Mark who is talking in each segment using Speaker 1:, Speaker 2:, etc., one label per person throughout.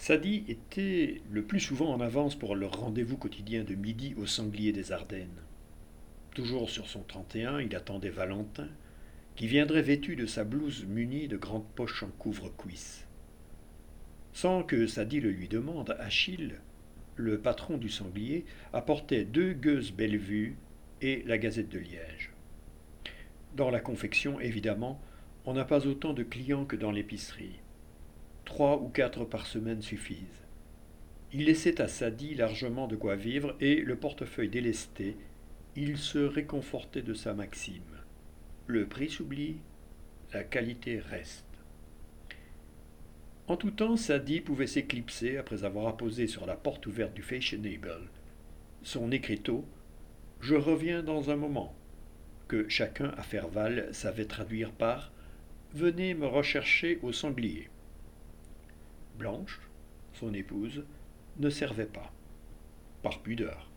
Speaker 1: Sadi était le plus souvent en avance pour leur rendez-vous quotidien de midi au sanglier des Ardennes. Toujours sur son 31, il attendait Valentin, qui viendrait vêtu de sa blouse munie de grandes poches en couvre-cuisse. Sans que Sadi le lui demande, Achille, le patron du sanglier, apportait deux gueuses Bellevue et la Gazette de Liège. Dans la confection, évidemment, on n'a pas autant de clients que dans l'épicerie. Trois ou quatre par semaine suffisent. Il laissait à Sadi largement de quoi vivre et, le portefeuille délesté, il se réconfortait de sa maxime. Le prix s'oublie, la qualité reste. En tout temps, Sadi pouvait s'éclipser après avoir apposé sur la porte ouverte du Fashionable son écriteau Je reviens dans un moment, que chacun à Ferval savait traduire par Venez me rechercher au sanglier. Blanche, son épouse, ne servait pas, par pudeur.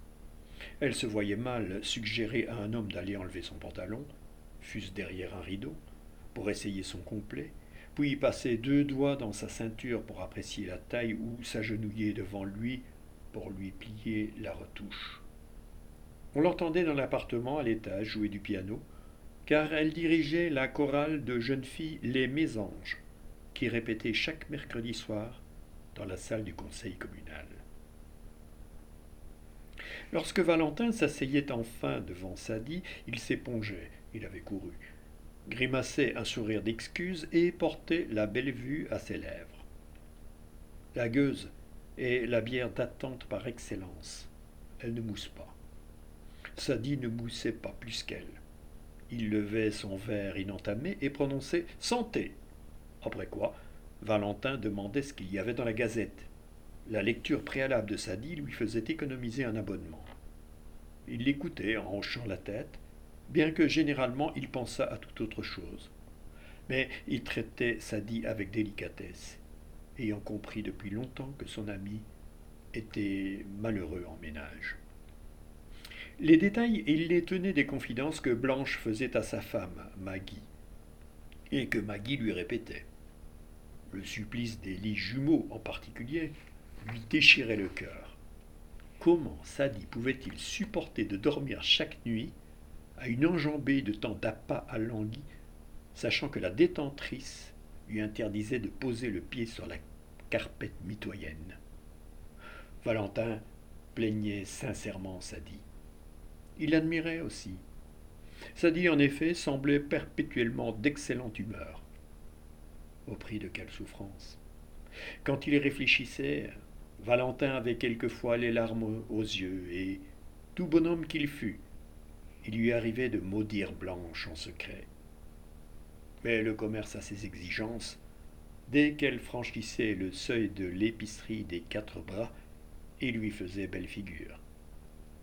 Speaker 1: Elle se voyait mal suggérer à un homme d'aller enlever son pantalon, fût-ce derrière un rideau, pour essayer son complet, puis passer deux doigts dans sa ceinture pour apprécier la taille ou s'agenouiller devant lui pour lui plier la retouche. On l'entendait dans l'appartement à l'étage jouer du piano, car elle dirigeait la chorale de jeunes filles Les Mésanges, qui répétait chaque mercredi soir dans la salle du conseil communal. Lorsque Valentin s'asseyait enfin devant Sadi, il s'épongeait, il avait couru, grimaçait un sourire d'excuse et portait la belle vue à ses lèvres. La gueuse est la bière d'attente par excellence. Elle ne mousse pas. Sadi ne moussait pas plus qu'elle. Il levait son verre inentamé et prononçait Santé après quoi, Valentin demandait ce qu'il y avait dans la gazette. La lecture préalable de Sadi lui faisait économiser un abonnement. Il l'écoutait en hochant la tête, bien que généralement il pensât à toute autre chose. Mais il traitait Sadi avec délicatesse, ayant compris depuis longtemps que son ami était malheureux en ménage. Les détails, il les tenait des confidences que Blanche faisait à sa femme, Maggie, et que Maggie lui répétait le supplice des lits jumeaux en particulier, lui déchirait le cœur. Comment Sadi pouvait-il supporter de dormir chaque nuit à une enjambée de temps d'appât à sachant que la détentrice lui interdisait de poser le pied sur la carpette mitoyenne? Valentin plaignait sincèrement Sadi. Il l'admirait aussi. Sadi, en effet, semblait perpétuellement d'excellente humeur. Au prix de quelle souffrance Quand il réfléchissait, Valentin avait quelquefois les larmes aux yeux, et, tout bonhomme qu'il fût, il lui arrivait de maudire Blanche en secret. Mais le commerce a ses exigences. Dès qu'elle franchissait le seuil de l'épicerie des quatre bras, il lui faisait belle figure.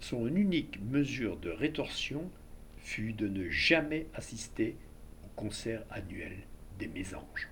Speaker 1: Son unique mesure de rétorsion fut de ne jamais assister au concert annuel des mésanges.